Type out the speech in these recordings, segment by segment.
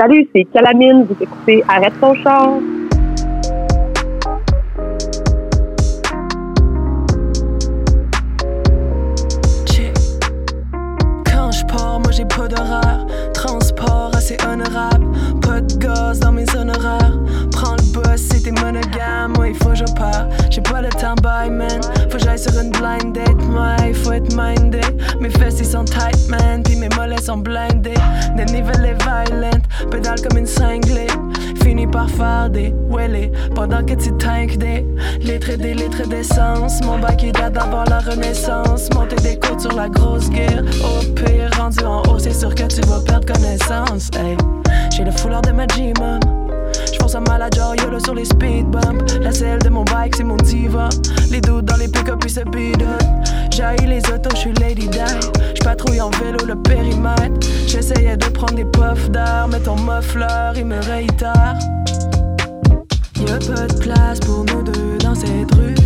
Salut, c'est Calamine, vous écoutez Arrête ton char. Que tu des litres et des litres d'essence. Mon bac il date d'avant la renaissance. Monter des côtes sur la grosse guerre. Au pire, rendu en haut, c'est sûr que tu vas perdre connaissance. Hey, j'ai le foulard de ma G-Mom. J'pense à Malajar, YOLO sur les speed bumps. La selle de mon bike, c'est mon diva. Les doutes dans les pick-up, puis se up. J'haïs les autos, j'suis Lady Di. J'patrouille en vélo le périmètre. J'essayais de prendre des puffs d'air, mais ton muffler, il me réitère. Pas de place pour nous deux dans cette rue.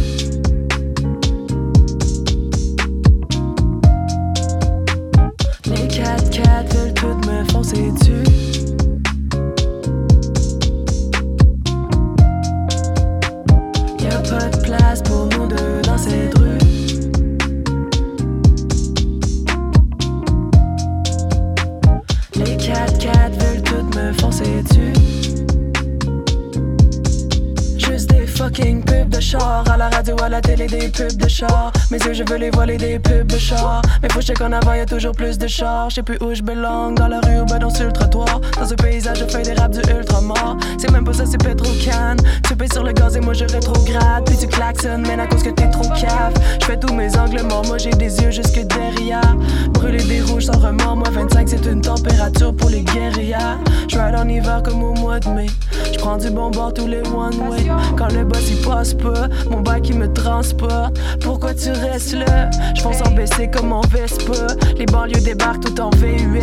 La télé, des pubs de char Mes yeux, je veux les voiler des pubs de char Mais faut qu'en avant, y'a toujours plus de char Je sais plus où je dans la rue ou ben dans sur le trottoir. Dans ce paysage, je fais des raps du ultra mort. C'est même pas ça, c'est Petrocan Tu payes sur le gaz et moi je rétrograde. Puis tu klaxonnes, mais à cause que t'es trop cave. Je fais tous mes angles morts, moi j'ai des yeux jusque derrière. Brûler des rouges sans remords, moi 25 c'est une température pour les guérillas. Je ride en hiver comme au mois de mai. Je prends du bon bord tous les one way Quand le boss il passe pas, mon bac il me transporte. Pourquoi tu restes là. Je pense en baisser comme en Vespa. Les banlieues débarquent tout en VUS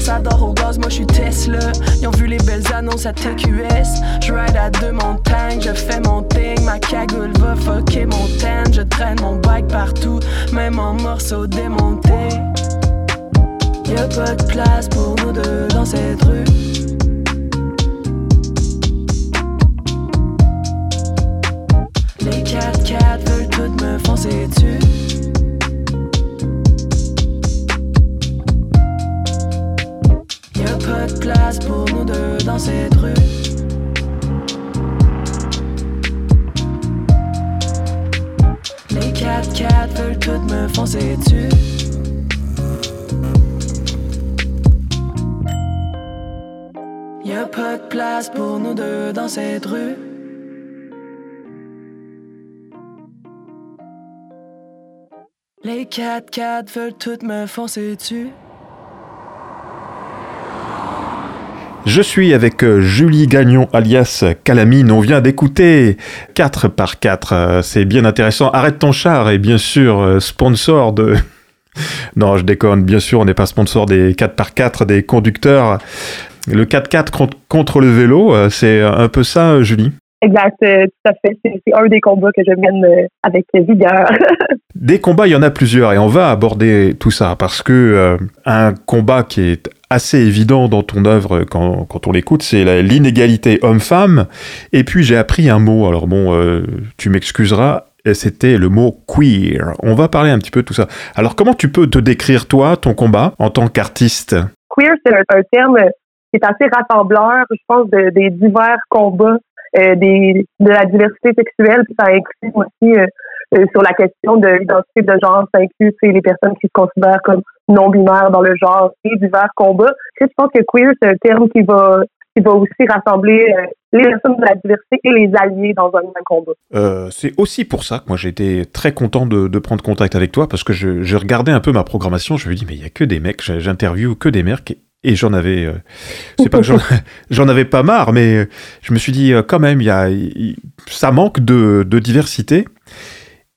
Ça dort au gaz, moi je suis Tesla. Ils ont vu les belles annonces à TQS Je ride à deux montagnes, je fais mon thing. Ma cagoule va fucker mon Je traîne mon bike partout, même en morceaux démontés. Y'a pas de place pour nous deux dans cette rue. Les 4x4 veulent toutes me foncer dessus. Y'a pas de place pour nous deux dans cette rue. Les 4x4 veulent toutes me foncer dessus. Y'a pas de place pour nous deux dans cette rue. Les 4x4 veulent toutes me foncer dessus. Je suis avec euh, Julie Gagnon alias Calamine. On vient d'écouter 4 par 4. Euh, C'est bien intéressant. Arrête ton char est bien sûr euh, sponsor de. non, je déconne. Bien sûr, on n'est pas sponsor des 4 par 4 des conducteurs. Le 4x4 contre, le vélo, c'est un peu ça, Julie? Exact, euh, tout à fait. C'est un des combats que je mène euh, avec vigueur. Des combats, il y en a plusieurs et on va aborder tout ça parce que euh, un combat qui est assez évident dans ton œuvre quand, quand on l'écoute, c'est l'inégalité homme-femme. Et puis j'ai appris un mot, alors bon, euh, tu m'excuseras, c'était le mot queer. On va parler un petit peu de tout ça. Alors comment tu peux te décrire toi, ton combat, en tant qu'artiste? Queer, c'est un, un terme qui est assez rassembleur, je pense, de- des divers combats des, de la diversité sexuelle, puis ça inclut aussi euh, euh, sur la question de l'identité de genre, ça inclut les personnes qui se considèrent comme non-binaires dans le genre et divers combats. Je pense que queer, c'est un terme qui va qui va aussi rassembler euh, les personnes de la diversité et les alliés dans un même combat. Euh, c'est aussi pour ça que moi j'ai été très content de, prendre contact avec toi parce que je, je regardais un peu ma programmation, je me dis mais il y a que des mecs, j'interviewe que des mecs et j'en avais, euh, c'est pas que j'en, avais pas marre, mais euh, je me suis dit euh, quand même il y a, ça manque de, de diversité.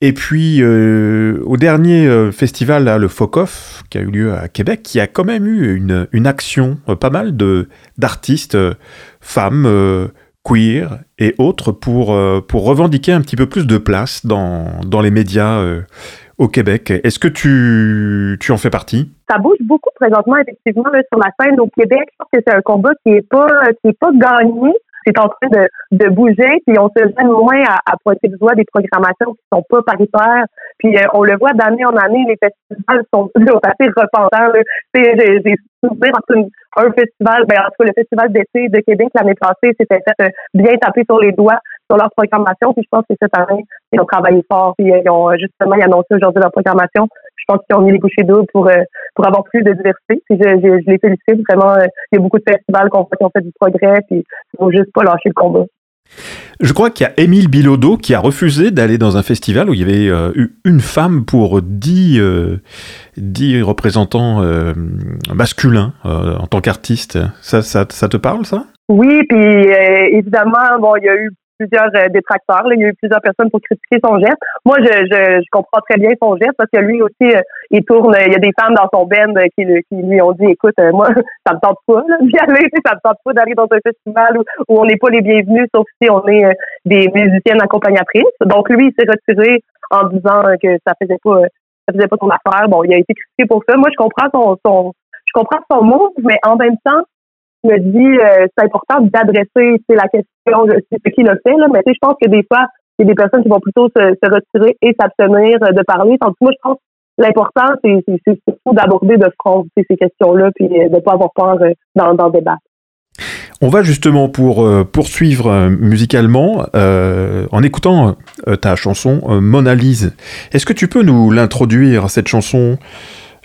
Et puis euh, au dernier festival là, le FOCOF qui a eu lieu à Québec, il y a quand même eu une, une action, pas mal de d'artistes femmes. euh, queer et autres pour, pour revendiquer un petit peu plus de place dans, dans les médias au Québec. Est-ce que tu, tu en fais partie? Ça bouge beaucoup présentement, effectivement, sur la scène au Québec. Je pense que c'est un combat qui est pas, qui est pas gagné. C'est en train de, de bouger, puis on se gêne moins à, à pointer du doigt des programmations qui sont pas paritaires. Puis euh, on le voit d'année en année, les festivals sont, assez repentants. J'ai souvenir un festival, ben, en tout cas le festival d'été de Québec l'année passée, s'était fait euh, bien taper sur les doigts sur leur programmation. Puis je pense que cette année, ils ont travaillé fort. Puis euh, ils ont justement ils annoncé aujourd'hui leur programmation je pense qu'ils ont mis les bouchées d'eau pour, euh, pour avoir plus de diversité. Puis je, je, je les félicite vraiment. Euh, il y a beaucoup de festivals qui ont, fait du progrès, puis il faut juste pas lâcher le combat. Je crois qu'il y a Émile Bilodeau qui a refusé d'aller dans un festival où il y avait euh, eu une femme pour dix, dix représentants masculins en tant qu'artiste. Ça, ça, ça te parle, ça? Oui, puis évidemment, bon, il y a eu plusieurs euh, détracteurs. Il y a eu plusieurs personnes pour critiquer son geste. Moi, je, je, je comprends très bien son geste parce que lui aussi, euh, il tourne. Il y a des femmes dans son band qui, qui lui ont dit, écoute, euh, moi, ça me tente pas d'y aller. Ça me tente pas d'aller dans un festival où, où on n'est pas les bienvenus, sauf si on est des musiciennes accompagnatrices. Donc lui, il s'est retiré en disant que ça faisait pas ça faisait pas son affaire. Bon, il a été critiqué pour ça. Moi, je comprends son, son je comprends son mot, mais en même temps, me dis, euh, c'est important d'adresser la question, c'est ce qu'il a fait, là, mais je pense que des fois, il y a des personnes qui vont plutôt se, retirer et s'abstenir de parler. Tandis moi, je pense que l'important, c'est surtout d'aborder de front ces questions-là, puis euh, de ne pas avoir peur euh, dans, dans le débat. On va justement pour poursuivre musicalement en écoutant ta chanson Mona Lise. Est-ce que tu peux nous l'introduire cette chanson?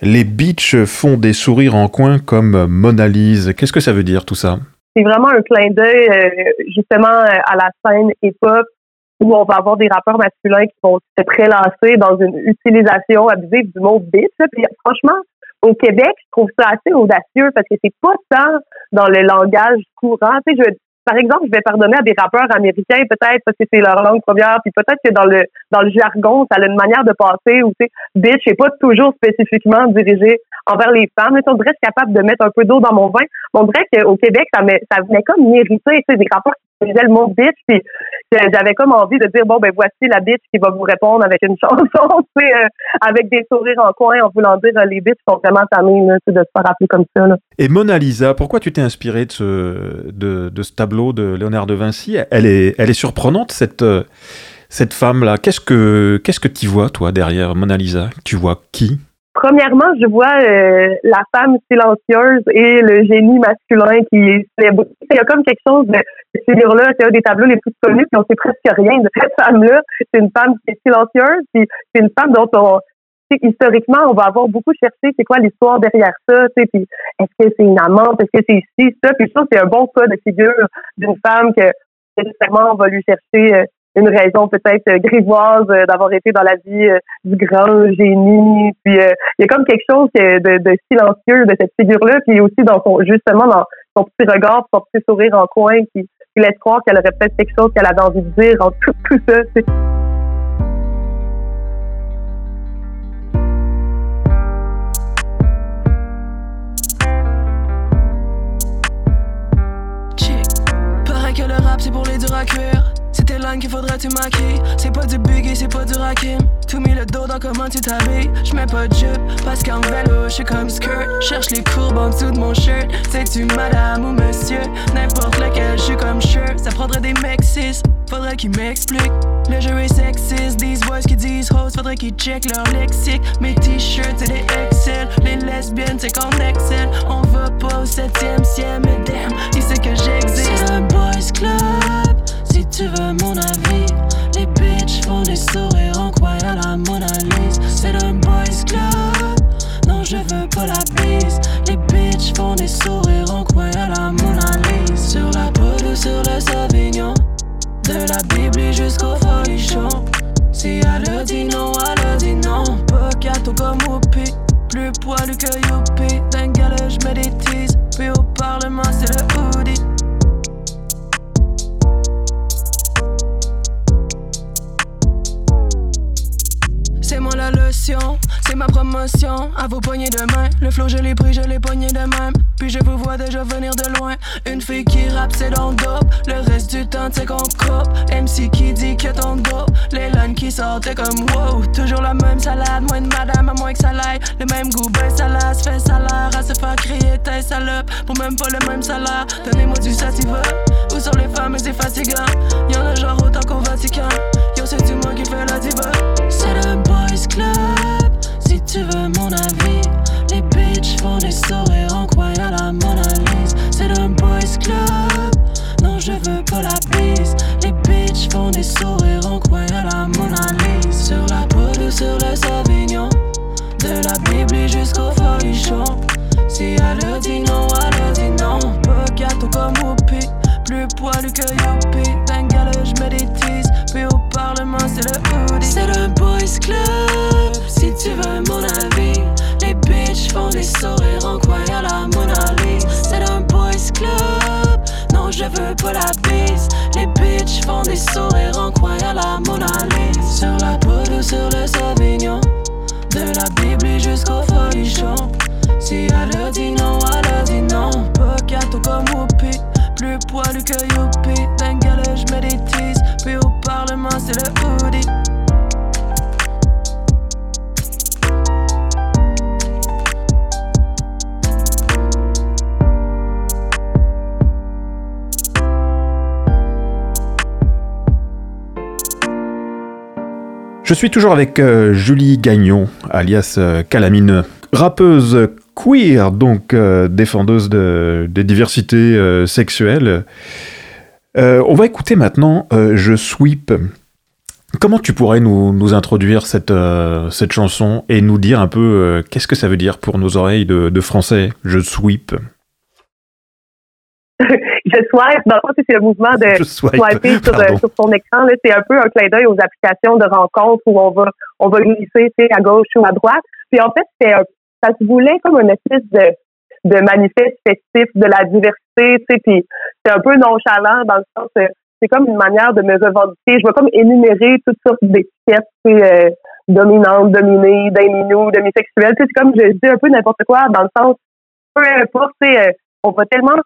Les beaches font des sourires en coin comme Mona Lisa. Qu'est-ce que ça veut dire tout ça? C'est vraiment un clin d'œil euh, justement euh, à la scène hip-hop où on va avoir des rappeurs masculins qui vont se prélancer dans une utilisation abusive du mot bitch. Puis franchement, au Québec, je trouve ça assez audacieux parce que c'est pas tant dans le langage courant. Tu sais, je, par exemple, je vais pardonner à des rappeurs américains peut-être parce que c'est leur langue première, puis peut-être que dans le dans le jargon, ça a une manière de passer où tu sais, bitch n'est pas toujours spécifiquement dirigé envers les femmes. Ils sont presque capables de mettre un peu d'eau dans mon vin? On dirait qu'au Québec, ça, met, ça venait comme m'irriter, tu sais, des rappeurs qui disaient le mot bitch, puis j'avais comme envie de dire bon ben voici la bitch qui va vous répondre avec une chanson, euh, avec des sourires en coin en voulant dire euh, les bitches sont vraiment là, de se faire rappeler comme ça. Et Mona Lisa, pourquoi tu t'es inspiré de ce de, de ce tableau de Léonard de Vinci? Elle est elle est surprenante cette euh, cette femme-là, qu'est-ce que qu'est-ce que tu vois toi derrière Mona Lisa? Tu vois qui? Premièrement, je vois euh, la femme silencieuse et le génie masculin qui est Il y a comme quelque chose de ces là c'est un des tableaux les plus connus, puis on sait presque rien de cette femme-là. C'est une femme qui est silencieuse, puis c'est une femme dont on historiquement, on va avoir beaucoup cherché c'est quoi l'histoire derrière ça, tu sais, puis est-ce que c'est une amante, est-ce que c'est ici, ça, puis ça, c'est un bon cas de figure d'une femme que nécessairement on va lui chercher euh, une raison peut-être euh, grivoise euh, d'avoir été dans la vie euh, du grand génie. Puis il y a comme quelque chose de, silencieux de cette figure-là, puis aussi dans son justement dans son petit regard, son petit sourire en coin qui, laisse croire qu'elle aurait peut-être quelque chose qu'elle avait envie de dire en tout, tout ça. que le rap c'est pour les durs à cuire c'est tes langues qu'il faudrait tu maquiller. C'est pas du buggy, c'est pas du rakim. Tout mis le dos dans comment tu t'habilles. J'mets pas de jupe parce qu'en vélo, j'suis comme skirt. Cherche les courbes en dessous de mon shirt. C'est-tu madame ou monsieur? N'importe lequel, j'suis comme shirt. Ça prendrait des mecs faudrait qu'ils m'expliquent. Le jeu est sexiste, these boys qui disent host, faudrait qu'ils check leur lexique. Mes t-shirts, c'est des Excel. Les lesbiennes, c'est qu'on excel. On va pas au septième ciel, mais damn, il sait que j'existe? C'est un boys club tu veux mon avis. Les bitches font des sourires en croyant la Mona Lisa. C'est un boys club, non je veux pas la bise. Les bitches font des sourires en croyant la Mona Lisa. Sur la peau sur le Sauvignon, de la Bible jusqu'au folichon. Si elle a dit non, elle a dit non. Gâteau comme Whoopi, plus poilu que Youpi. D'un je j'mets des puis au Parlement c'est le hoodie. C'est ma promotion. À vos poignées de main, le flow je l'ai pris, je l'ai pogné de même. Puis je vous vois déjà venir de loin. Une fille qui rappe, c'est dans le dope. Le reste du temps, c'est qu'on coupe. MC qui dit que ton dos. Les lines qui sortent, comme wow. Toujours la même salade, moins de madame, à moins que ça l'aille. Le même goût, ben ça se fait salaire. À se faire crier, t'es salope. Pour même pas le même salaire. Donnez-moi du sativa. Où sont les femmes, c'est fatigant. Y'en a genre autant qu'au Vatican. Yo, c'est du moi qui fais la diva. Le. Si tu veux mon avis, les bitches font des sourires en croyant la Mona Lisa. C'est le boys club. Non, je veux pas la bise. Les bitches font des sourires en croyant la Mona Lisa. Sur la peau sur le Sauvignon. De la Bible jusqu'au folichon. Si elle leur dit non, elle leur dit non. Pas gâteau comme Whoopi. Plus poilu que Youpi. D'un je. Puis c'est le hoodie. C'est le boys club. Si tu veux mon avis. Les bitches font des sourires en croyant la Mona Lisa. C'est un boys club. Non, je veux pas la bise. Les bitches font des sourires Je suis toujours avec euh, Julie Gagnon, alias euh, Calamine, rappeuse queer, donc euh, défendeuse de, des diversités sexuelles. on va écouter maintenant Je Sweep. Comment tu pourrais nous, introduire cette, cette chanson et nous dire un peu qu'est-ce que ça veut dire pour nos oreilles de, de français Je Sweep? je swipe, dans le c'est le mouvement de swiper sur, euh, sur, son écran. C'est un peu un clin d'œil aux applications de rencontres où on va, on va glisser à gauche ou à droite. Puis en fait, ça se voulait comme une espèce de, de manifeste festif de la diversité, tu sais, puis c'est un peu nonchalant dans le sens, euh, c'est comme une manière de me revendiquer. Je vais comme énumérer toutes sortes d'étiquettes, euh, dominantes, dominées, d'inminous, demisexuelles, tu sais, c'est comme je dis un peu n'importe quoi dans le sens, peu importe, tu sais, on va tellement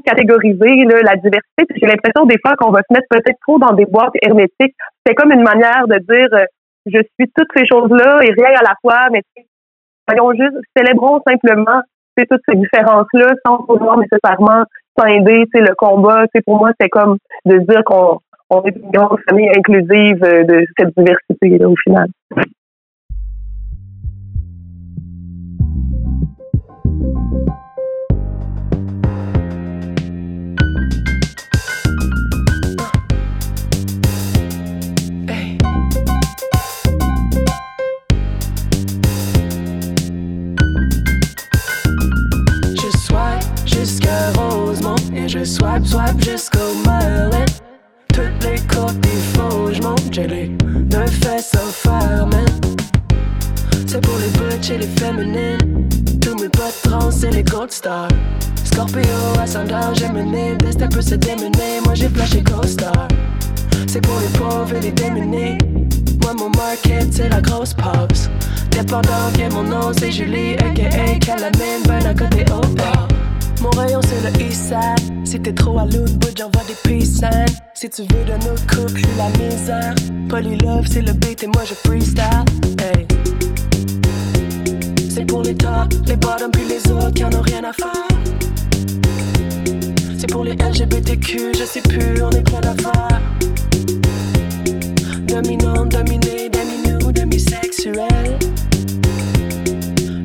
catégoriser la diversité. J'ai l'impression des fois qu'on va se mettre peut-être trop dans des boîtes hermétiques. C'est comme une manière de dire euh, je suis toutes ces choses-là et rien à la fois, mais voyons juste, célébrons simplement toutes ces différences-là sans vouloir nécessairement scinder le combat. Pour moi, c'est comme de dire qu'on on est une grande famille inclusive euh, de cette diversité-là au final. Swipe, swipe jusqu'au Merlin. Toutes les côtes des faux, je monte, j'ai les deux fesses. C'est pour les butch et les féminines. Tous mes potes trans les gold stars. Scorpio, ascendant, j'ai mené. Destin peut se démener, moi j'ai flashé co-star. C'est pour les pauvres et les démunis. Moi, mon market, c'est la grosse pause. Dépendant, viens mon nom, c'est Julie, aka Calamine, ben à côté au bar. Mon rayon c'est le east side. Si t'es trop à l'autre bout, j'envoie des peace. Si tu veux de nos couples, je la misère. Love, c'est le beat et moi je freestyle. Hey. C'est pour les tops, les bottoms puis les autres qui en ont rien à faire. C'est pour les LGBTQ, je sais plus, on est plein d'affaires. Dominant, dominé, demi-nous, demi-sexuel.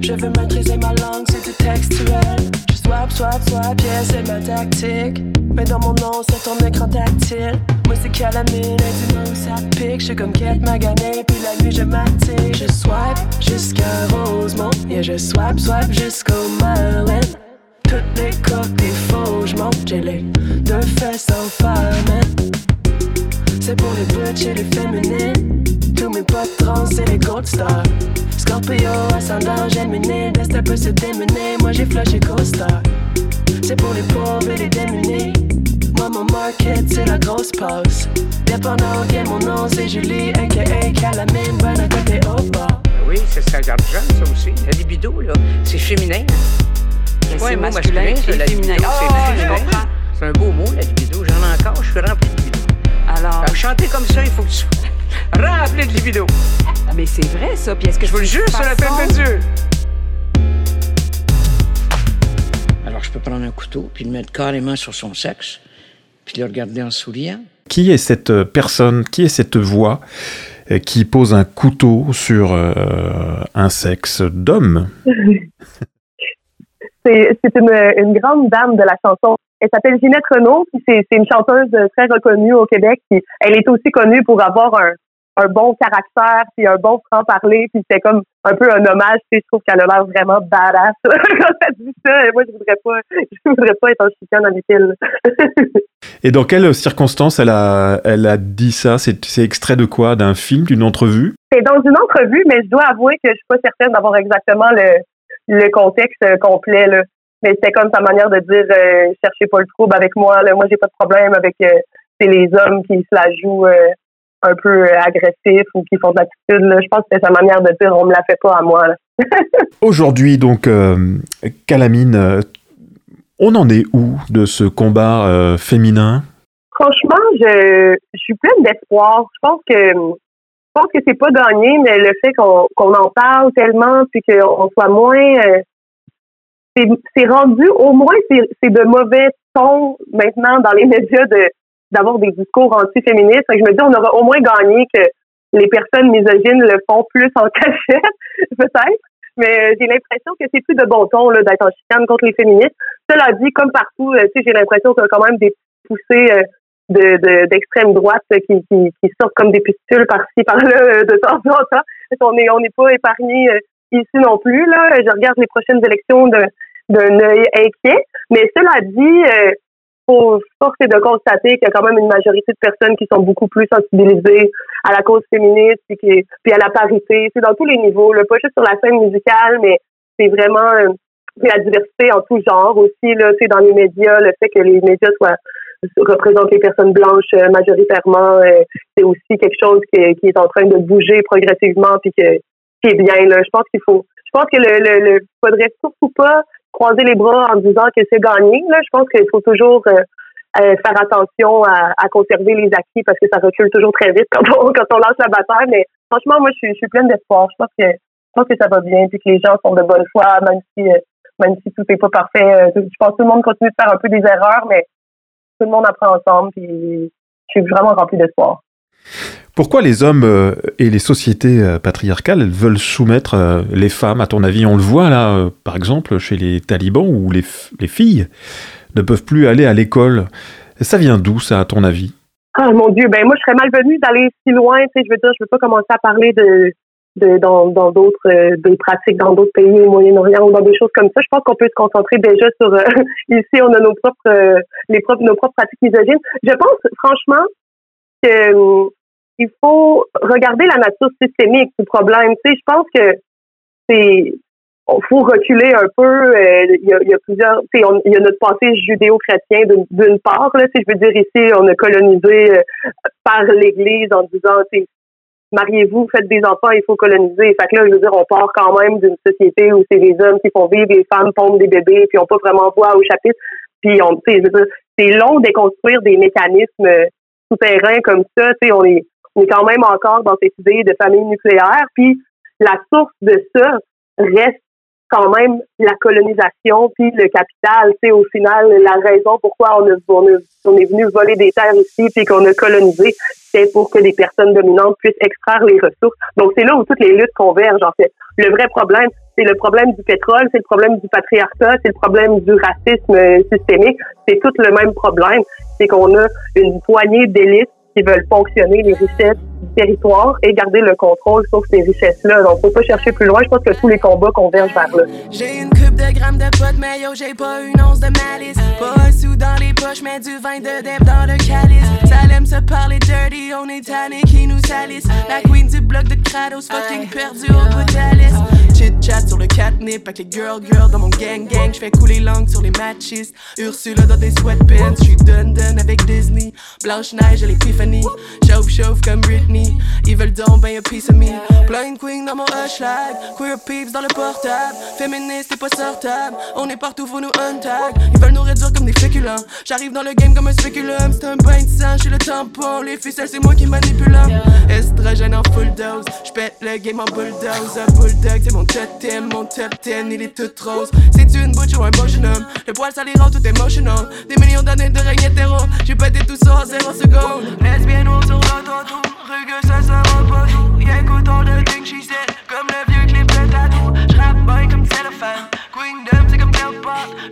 Je veux maîtriser ma langue, c'est du textuel. Swap, swap, swap, yeah, c'est ma tactique. Mais dans mon nom, sur ton écran tactile. Moi, c'est calamine, dis-moi où ça pique. J'suis comme quête maganée, puis la nuit, je m'attire. Je swipe jusqu'à Rosemont. Yeah, je swipe, swipe jusqu'au Merlin. Toutes les des faux, j'monte, j'ai les deux fesses au fire, C'est pour les butch et les féminines. Mes potes trans et les gold stars. Scorpio, ascendant, Gemini, destin peut se démener. Moi j'ai flashé Costa. C'est pour les pauvres et les démunis. Moi mon market c'est la grosse pause. Dépendant, quel mon nom c'est Julie, aka Calamine, bonne à côté au bas. Oui, ça, ça jeune, ça aussi. La libido, là, c'est féminin. C'est pas un mot masculin, c'est féminin. Oh, c'est un beau mot, la libido. J'en ai encore, je suis rempli de libido. Alors? Alors, chanter comme ça, il faut que tu sois rempli de libido. Mais c'est vrai, ça. Puis est-ce que Je vous le jure sur la tête de Dieu? Alors, je peux prendre un couteau, puis le mettre carrément sur son sexe, puis le regarder en souriant. Qui est cette euh, personne, qui est cette voix euh, qui pose un couteau sur euh, un sexe d'homme? C'est une, une grande dame de la chanson. Elle s'appelle Ginette Renault, puis c'est c'est une chanteuse très reconnue au Québec. Puis elle est aussi connue pour avoir un, un bon caractère, puis un bon franc-parler. Puis c'est comme un peu un hommage. Tu sais, je trouve qu'elle a l'air vraiment badass quand elle dit ça. Et moi, je voudrais pas, je voudrais pas être en chicane avec elle. Et dans quelles circonstances elle a, elle a dit ça? C'est extrait de quoi? D'un film, d'une entrevue? C'est dans une entrevue, mais je dois avouer que je suis pas certaine d'avoir exactement le, le contexte euh, complet. Là. Mais c'était comme sa manière de dire euh, cherchez pas le trouble avec moi. Là. Moi, j'ai pas de problème avec euh, c'est les hommes qui se la jouent euh, un peu agressifs ou qui font de l'attitude. Je pense que c'était sa manière de dire on me la fait pas à moi. Aujourd'hui, donc, euh, Calamine, euh, on en est où de ce combat euh, féminin? Franchement, je, je suis pleine d'espoir. Je pense que je pense que c'est pas gagné, mais le fait qu'on en parle tellement puis qu'on soit moins euh, c'est c'est rendu au moins c'est c'est de mauvais ton maintenant dans les médias de d'avoir des discours anti-féministes. Je me dis on aura au moins gagné que les personnes misogynes le font plus en cachette, peut-être. Mais euh, j'ai l'impression que c'est plus de bon ton d'être en chicane contre les féministes. Cela dit, comme partout, euh, j'ai l'impression qu'il y a quand même des poussées euh, de de- d'extrême droite qui, sortent comme des pustules par-ci, par-là, de temps en temps. On est on n'est pas épargné ici non plus. Là. Je regarde les prochaines élections d'un œil inquiet. Mais cela dit, faut, force est de constater qu'il y a quand même une majorité de personnes qui sont beaucoup plus sensibilisées à la cause féministe puis, qui, puis à la parité. C'est dans tous les niveaux, là, pas juste sur la scène musicale, mais c'est vraiment euh, la diversité en tout genre aussi, là, sais, dans les médias, le fait que les médias soient représentent les personnes blanches euh, majoritairement, euh, c'est aussi quelque chose qui est, qui est en train de bouger progressivement puis que, qui est bien. Là. Je pense qu'il faut je pense que le, le, le faudrait surtout pas croiser les bras en disant que c'est gagné. Là. Je pense qu'il faut toujours euh, euh, faire attention à, à conserver les acquis parce que ça recule toujours très vite quand on, quand on lance la bataille. Mais franchement, moi, je suis, pleine d'espoir. Je pense que je pense que ça va bien puis que les gens sont de bonne foi, même si euh, même si tout n'est pas parfait. Je pense que tout le monde continue de faire un peu des erreurs, mais tout le monde apprend ensemble. Puis je suis vraiment remplie d'espoir. Pourquoi les hommes euh, et les sociétés euh, patriarcales veulent soumettre euh, les femmes, à ton avis On le voit là, par exemple, chez les talibans où les, filles ne peuvent plus aller à l'école. Ça vient d'où ça, à ton avis? Ah mon Dieu, ben moi je serais malvenue d'aller si loin, je veux dire, je veux pas commencer à parler de, de dans d'autres des pratiques dans d'autres pays au Moyen-Orient ou dans des choses comme ça. Je pense qu'on peut se concentrer déjà sur ici on a nos propres les propres nos propres pratiques misogynes. Je pense franchement que euh, il faut regarder la nature systémique du problème. Tu sais, je pense que c'est faut reculer un peu. euh, Il y, a, plusieurs. tu sais, Il y a notre passé judéo-chrétien d'une- part. Là, si je veux dire ici, on a colonisé euh, par l'Église en disant, mariez-vous, faites des enfants, il faut coloniser. Fait que là, je veux dire, on part quand même d'une société où c'est des hommes qui font vivre, les femmes pondent des bébés, puis on pas vraiment voix au chapitre. Puis on, tu sais, c'est long de déconstruire des mécanismes euh, souterrains comme ça. Tu sais, on est, on est quand même encore dans cette idée de famille nucléaire. Puis la source de ça reste quand même la colonisation puis le capital. Sais, au final, la raison pourquoi on, on, est venu voler des terres ici puis qu'on a colonisé, c'est pour que les personnes dominantes puissent extraire les ressources. Donc, c'est là où toutes les luttes convergent, en fait. Le vrai problème, c'est le problème du pétrole, c'est le problème du patriarcat, c'est le problème du racisme systémique. C'est tout le même problème. C'est qu'on a une poignée d'élites qui veulent fonctionner les du et garder le contrôle sur ces richesses-là. Donc, faut pas chercher plus loin. Je pense que tous les combats convergent vers là. J'ai une coupe de grammes de pot, mais yo, j'ai pas une once de malice. Pas un sou dans les poches, mais du vin de deb dans le calice. Ça aime se parler dirty, on est tanné qui nous salisse. La queen du bloc de Kratos, fucking perdu au bout de chit-chat sur le catnip avec les girl girl dans mon gang gang. J'fais couler langue sur les matchistes. Ursula dans des sweatpants. J'suis dun dun avec Disney. Blanche-Neige à l'épiphanie. Chauffe chauffe comme Britney. Ils veulent donc ben a piece of me. Blind queen dans mon hashtag. Queer peeps dans le portable. Féministe et pas sortable. On est partout, faut nous untag. Ils veulent nous réduire comme des féculents. J'arrive dans le game comme un spéculum. C'est un bain de sang, j'suis le tampon. Les ficelles, c'est moi qui manipule. Estrogène en full dose. J'pète le game en bulldoze. Un bulldog, c'est mon totem. Mon top 10, il est tout rose. C'est une butch ou un beau jeune homme. Le poil, ça les rend tout émotional. Des millions d'années de règne hétéro. J'ai pété tout ça en 0 secondes. Lesbienne ou sur l'autotour. Rugueux, ça sera pas tout. Y'a things she said. Comme le vieux clip de tatou. J'rappe bien comme cellophane. Queendom, c'est comme.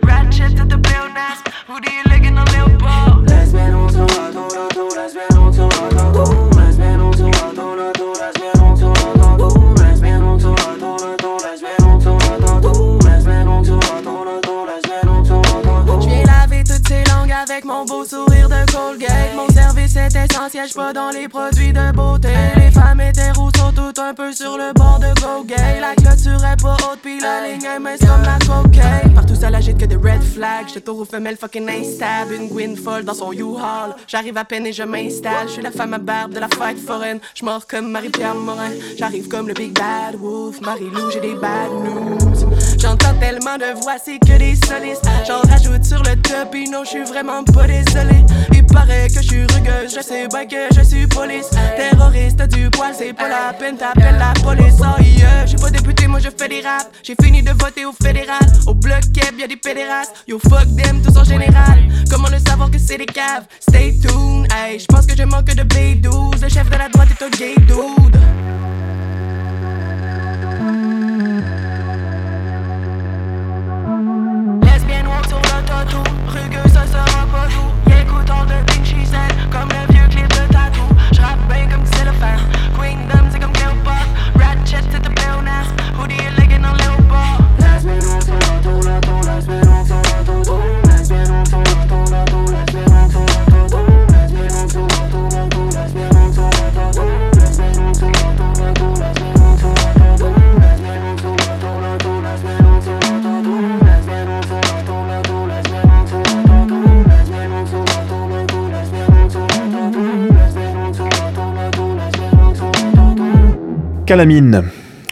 Ratchet, c'est de pléonasme. Hoodie et legging en léopard. Lesbienne ou sur l'autotour. Lesbienne ou sur l'autotour. Lesbienne ou sur l'autotour. Lesbienne ou sur l'autotour. Lesbienne ou sur l'autotour. Lesbienne ou sur l'autotour. Lesbienne ou sur l'autotour. Lesbienne ou sur l'autotour. J'viens laver toutes ces langues avec mon beau sourire de Colgate. Mon service est essentiel, j'suis pas dans les produits de beauté. Les femmes hétéros sont toutes un peu sur le bord de go gay. La clôture est pas haute, pis la ligne est mince comme la cocaine. Partout ça l'agite que des red flags. J'te tour aux femelles fucking instable. Une Gwyn folle dans son U-Haul. J'arrive à peine et je m'installe. J'suis la femme à barbe de la fête foraine. J'mors comme Marie-Pierre Morin. J'arrive comme le Big Bad Wolf. Marie-Lou, j'ai des bad news. J'entends tellement de voix, c'est que des solistes. J'en rajoute sur le top, et non, j'suis vraiment pas désolé. Il paraît que j'suis rugueuse, je sais bien que je suis police. Terroriste du poil, c'est pas la peine, t'appelles la police. Oh yeah, j'suis pas député, moi je fais des raps. J'ai fini de voter au fédéral. Au bloc keb, y'a des pédérastes. Yo, fuck them, tous en général. Comment le savoir que c'est des caves? Stay tuned, hey, j'pense que je manque de B12. Le chef de la droite est un gay dude.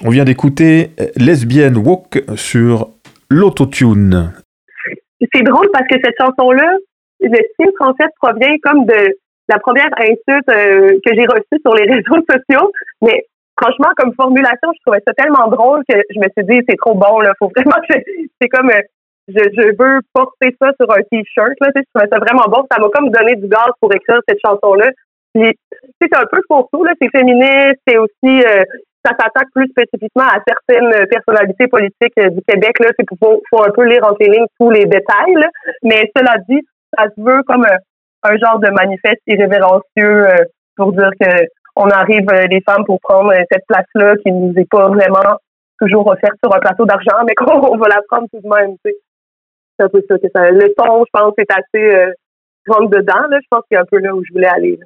On vient d'écouter Lesbian Walk sur l'autotune. C'est drôle parce que cette chanson-là, le titre, en fait, provient comme de la première insulte euh, que j'ai reçue sur les réseaux sociaux. Mais franchement, comme formulation, je trouvais ça tellement drôle que je me suis dit, c'est trop bon, là. Faut vraiment que. C'est comme. euh, je, veux porter ça sur un t-shirt, là. Je trouvais ça vraiment bon. Ça m'a comme donné du gaz pour écrire cette chanson-là. Puis, c'est un peu pour tout, là. C'est féministe, c'est aussi. euh, ça s'attaque plus spécifiquement à certaines personnalités politiques euh, du Québec. Là, c'est faut, faut un peu lire entre les tous les détails. Mais cela dit, ça se veut comme un, un genre de manifeste irrévérencieux euh, pour dire que on arrive euh, les femmes pour prendre euh, cette place-là qui nous est pas vraiment toujours offerte sur un plateau d'argent, mais qu'on va la prendre tout de même. C'est un peu ça que ça. Le ton, je pense, est assez euh, dedans. Je pense qu'il y a un peu là où je voulais aller.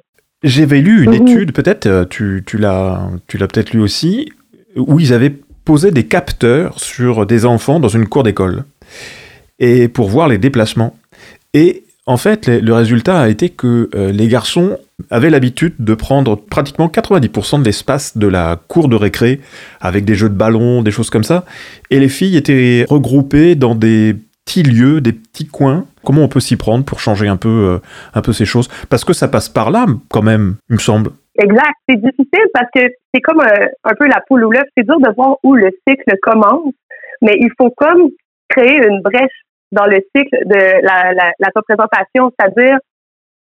J'avais lu une étude, peut-être, euh, tu, tu l'as tu l'as peut-être lu aussi, où ils avaient posé des capteurs sur des enfants dans une cour d'école et pour voir les déplacements. Et en fait, les- le résultat a été que euh, les garçons avaient l'habitude de prendre pratiquement 90% de l'espace de la cour de récré avec des jeux de ballon, des choses comme ça, et les filles étaient regroupées dans des petits lieux, des petits coins. Comment on peut s'y prendre pour changer un peu, euh, un peu ces choses? Parce que ça passe par là, quand même, il me semble. Exact. C'est difficile parce que c'est comme un, un peu la poule ou l'œuf. C'est dur de voir où le cycle commence, mais il faut comme créer une brèche dans le cycle de la, représentation, c'est-à-dire,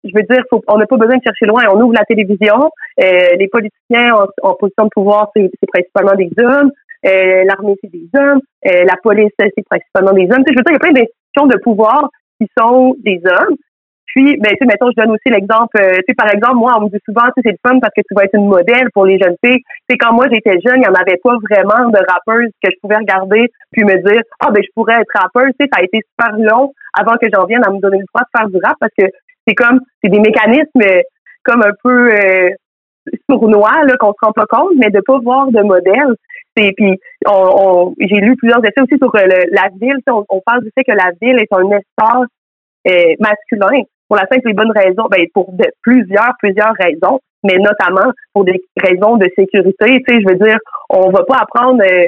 je veux dire, on n'a pas besoin de chercher loin. On ouvre la télévision, euh, les politiciens en, position de pouvoir, c'est principalement des hommes. Euh, L'armée, c'est des hommes. Euh, la police, c'est principalement des hommes. Je veux dire, il y a plein d'institutions de pouvoir qui sont des hommes. Puis, ben, tu sais, mettons, je donne aussi l'exemple, euh, tu sais, par exemple, moi, on me dit souvent, tu sais, c'est le fun parce que tu vas être une modèle pour les jeunes filles. Tu sais, quand moi, j'étais jeune, il n'y en avait pas vraiment de rappeuses que je pouvais regarder puis me dire, ah, ben, je pourrais être rappeuse. Tu sais, ça a été super long avant que j'en vienne à me donner le droit de faire du rap parce que c'est comme, c'est des mécanismes comme un peu euh, sournois, là, qu'on se rend pas compte, mais de pas voir de modèle. Puis on, j'ai lu plusieurs essais aussi sur la ville. On, on, parle du fait que la ville est un espace masculin pour la simple et bonne raison, ben, pour de, plusieurs, plusieurs raisons, mais notamment pour des raisons de sécurité. Tu sais, je veux dire, on va pas apprendre, euh,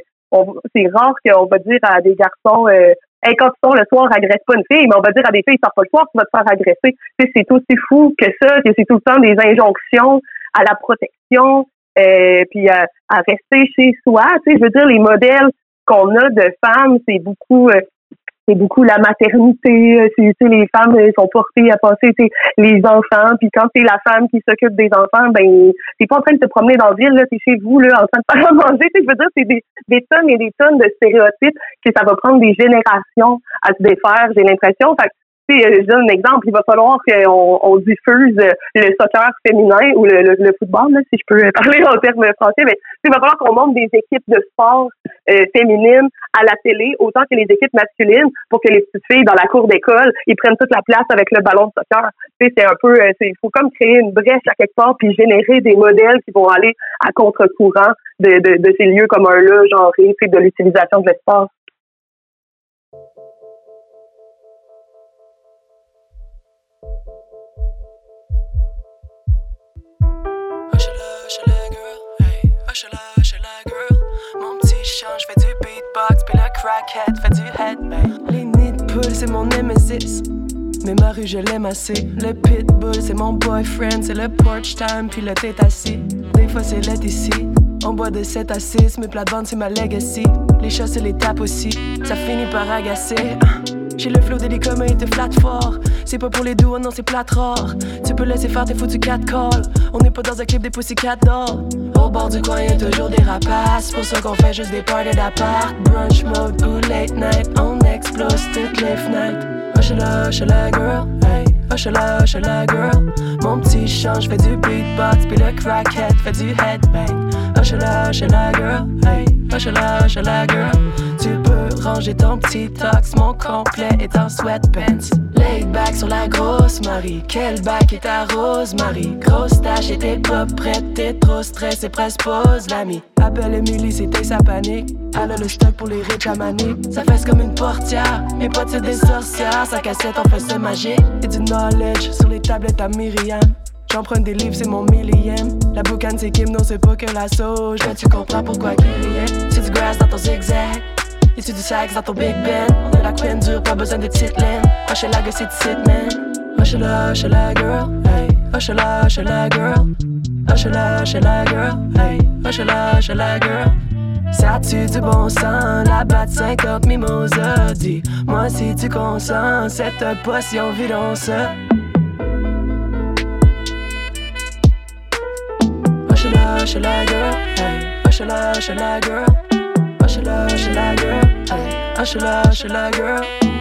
c'est rare qu'on va dire à des garçons, euh, quand tu sors le soir, agresse pas une fille, mais on va dire à des filles, sors pas le soir, tu vas te faire agresser. Tu sais, c'est aussi fou que ça, que c'est tout le temps des injonctions à la protection, euh, puis à, à, rester chez soi. Tu sais, je veux dire, les modèles qu'on a de femmes, c'est beaucoup euh, c'est beaucoup la maternité. Euh, c'est, les femmes sont portées à passer les enfants. Puis quand c'est la femme qui s'occupe des enfants, ben t'es pas en train de te promener dans la ville, là, t'es chez vous là, en train de faire à manger. Je veux dire, c'est des, des tonnes et des tonnes de stéréotypes que ça va prendre des générations à se défaire, j'ai l'impression. Fait euh, je donne un exemple, il va falloir qu'on on diffuse le soccer féminin ou le, football, si je peux parler en termes français, mais il va falloir qu'on monte des équipes de sport euh, féminines à la télé autant que les équipes masculines pour que les petites filles dans la cour d'école ils prennent toute la place avec le ballon de soccer. c'est un peu, euh, il faut comme créer une brèche à quelque part puis générer des modèles qui vont aller à contre-courant de, de, de, ces lieux comme un là genré, de l'utilisation de l'espace. Mon petit change fait du beatbox, puis le crackhead fait du headbang. Les nids de c'est mon nemesis. Mais ma rue, je l'aime assez. Le pitbull, c'est mon boyfriend. C'est le porch time, puis le tête assis. Des fois, c'est l'aide ici. On boit de 7 à 6, mes plates-bandes, c'est ma legacy. Les chats, c'est les tapes aussi. Ça finit par agacer. J'ai le flow des comme il te flatte fort. C'est pas pour les doux, non, c'est plate rare. Tu peux laisser faire tes foutus 4 calls. On n'est pas dans un clip des Pussycat d'or. Au bord du coin, y'a toujours des rapaces. Pour ça qu'on fait juste des parties d'appart. Brunch mode ou late night. On explose toutes les fenêtres. Hush la, hush la girl. Hey. Hush la, hush la girl. Mon petit change fait du beatbox. Puis le crackhead fait du headbang. Hush la, hush la girl. Hey. Hush la, hush la girl. Ranger ton petit tox, mon complet est en sweatpants. Laid back sur la grosse Marie, quel bac est ta rose Marie? Grosse tâche et t'es pas prête, t'es trop stressé, presque pose l'ami. Appelle Emily, c'était sa panique. Elle le stock pour les riches à manique. Ça fesse comme une portière, mes potes c'est des sorcières. Sa cassette en fait de magie et du knowledge sur les tablettes à Myriam. J'emprunte des livres, c'est mon millième. La boucane, c'est Kim, non, c'est pas que la sauge. Mais tu comprends pourquoi est. C'est du grass dans ton zigzag. Tu du sax dans ton Big Ben. On a la queen dure, pas besoin de petite laine. la gueule, c'est sit, man. la, la girl. Hey. la, la girl. la, la girl. Hey. la, la girl. Ça tue du bon sang, la batte 50 mimosas. Dis-moi si tu consens, cette potion vide en ça. Hush la girl, hey. Hush la, hush la girl. Hush la, hush la girl, hey. Hush la, hush la girl.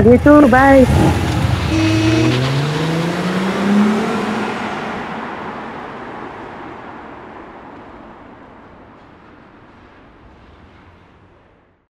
habis itu bye.